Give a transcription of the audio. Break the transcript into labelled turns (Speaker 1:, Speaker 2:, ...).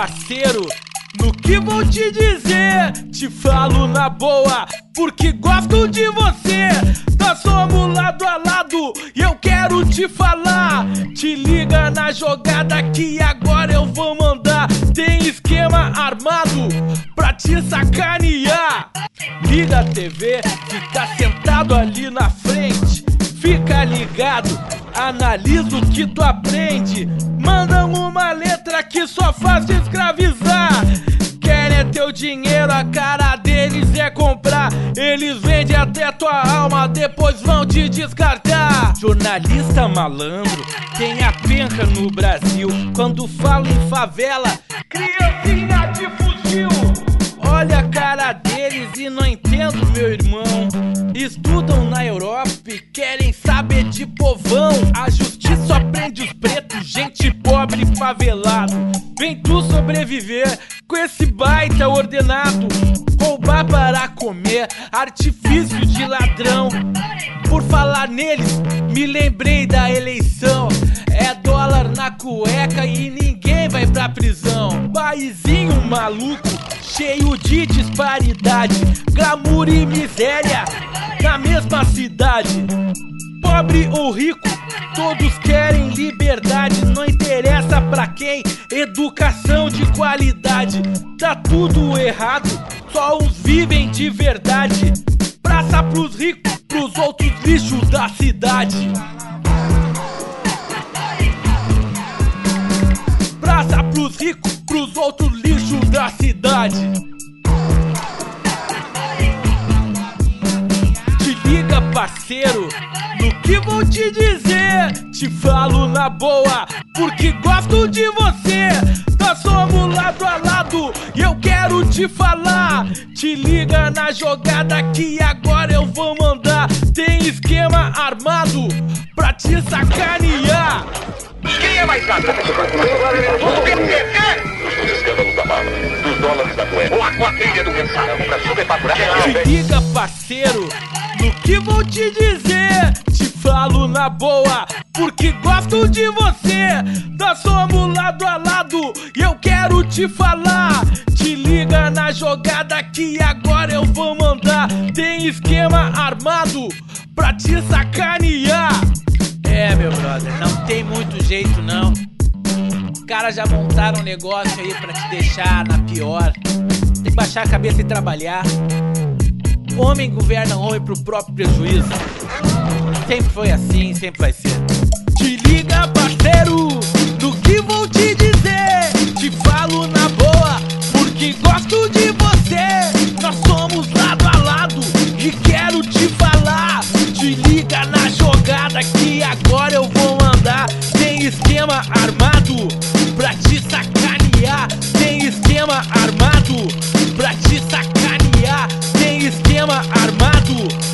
Speaker 1: parceiro. No que vou te dizer, te falo na boa, porque gosto de você. Nós somos lado a lado e eu quero te falar. Te liga na jogada que agora eu vou mandar. Tem esquema armado pra te sacanear. Liga a TV, fica sentado ali na frente. Fica ligado, analisa o que tu aprende. Mandam uma letra que só faz escravizar. Querem é teu dinheiro, a cara deles é comprar. Eles vendem até tua alma, depois vão te descartar. Jornalista malandro, tem a penca no Brasil. Quando falo em favela, criancinha de fuzil. Olha a cara deles e não entendo, meu irmão. Estudam na Europa e querem saber de povão. Favelado. Vem tu sobreviver com esse baita ordenado. Roubar para comer, artifício de ladrão. Por falar neles, me lembrei da eleição. É dólar na cueca e ninguém vai pra prisão. Paizinho maluco, cheio de disparidade, glamour e miséria na mesma cidade. Pobre ou rico, todos querem liberdade, não interessa pra quem, educação de qualidade. Tá tudo errado, só uns vivem de verdade. Praça pros ricos, pros outros lixos da cidade. Praça pros ricos, pros outros lixos da cidade. Te liga, parceiro, que vou te dizer. Te falo na boa, porque gosto de você. Nós somos lado a lado e eu quero te falar. Te liga na jogada que agora eu vou mandar. Tem esquema armado pra te sacanear.
Speaker 2: Quem é mais gato? O PPT? Os escândalos da bala, dos dólares da cueca, ou a quadrilha do pensarão pra superfaturar.
Speaker 1: Te liga, parceiro, no que vou te dizer. Falo na boa, porque gosto de você. Nós somos lado a lado e eu quero te falar. Te liga na jogada que agora eu vou mandar. Tem esquema armado pra te sacanear. É, meu brother, não tem muito jeito não. Os caras já montaram um negócio aí pra te deixar na pior. Tem que baixar a cabeça e trabalhar. Homem governa homem pro próprio prejuízo. Sempre foi assim, sempre vai ser. Te liga, parceiro, do que vou te dizer. Te falo na boa, porque gosto de você. Nós somos lado a lado e quero te falar. Te liga na jogada que agora eu vou mandar. Tem esquema armado pra te sacanear. Tem esquema armado pra te sacanear. Tem esquema armado